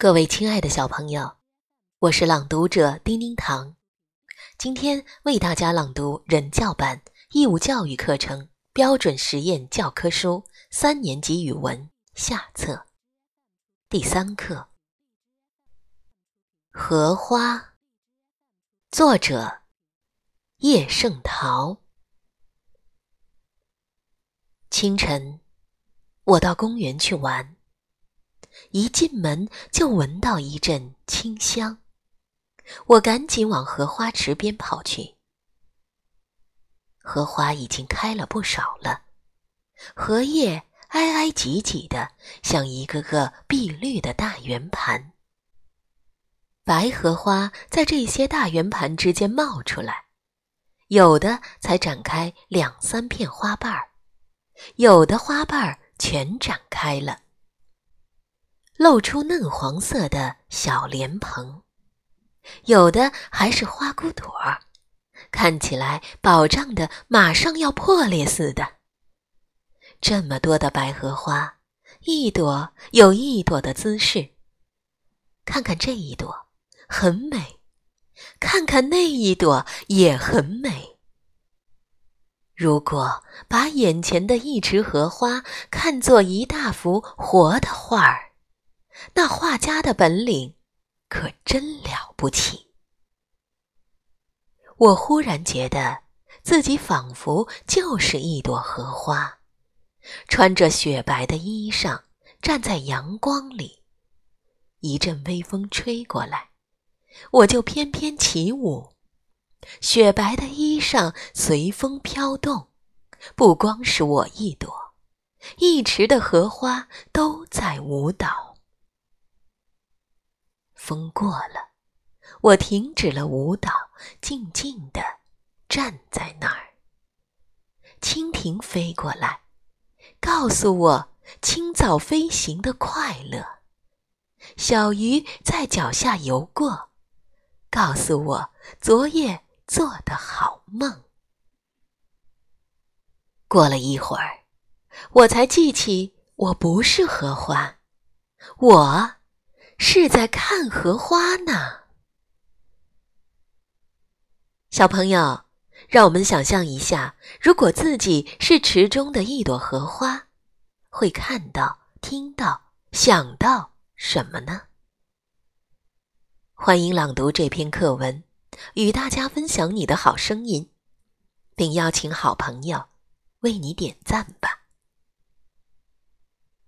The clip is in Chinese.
各位亲爱的小朋友，我是朗读者丁丁糖，今天为大家朗读人教版义务教育课程标准实验教科书三年级语文下册。第三课《荷花》，作者。叶圣陶。清晨，我到公园去玩。一进门就闻到一阵清香，我赶紧往荷花池边跑去。荷花已经开了不少了，荷叶挨挨挤挤的，像一个个碧绿的大圆盘。白荷花在这些大圆盘之间冒出来，有的才展开两三片花瓣儿，有的花瓣儿全展开了。露出嫩黄色的小莲蓬，有的还是花骨朵儿，看起来饱胀的马上要破裂似的。这么多的白荷花，一朵有一朵的姿势。看看这一朵，很美；看看那一朵，也很美。如果把眼前的一池荷花看作一大幅活的画儿，那画家的本领可真了不起！我忽然觉得自己仿佛就是一朵荷花，穿着雪白的衣裳，站在阳光里。一阵微风吹过来，我就翩翩起舞，雪白的衣裳随风飘动。不光是我一朵，一池的荷花都在舞蹈。风过了，我停止了舞蹈，静静地站在那儿。蜻蜓飞过来，告诉我清早飞行的快乐；小鱼在脚下游过，告诉我昨夜做的好梦。过了一会儿，我才记起我不是荷花，我。是在看荷花呢，小朋友，让我们想象一下，如果自己是池中的一朵荷花，会看到、听到、想到什么呢？欢迎朗读这篇课文，与大家分享你的好声音，并邀请好朋友为你点赞吧。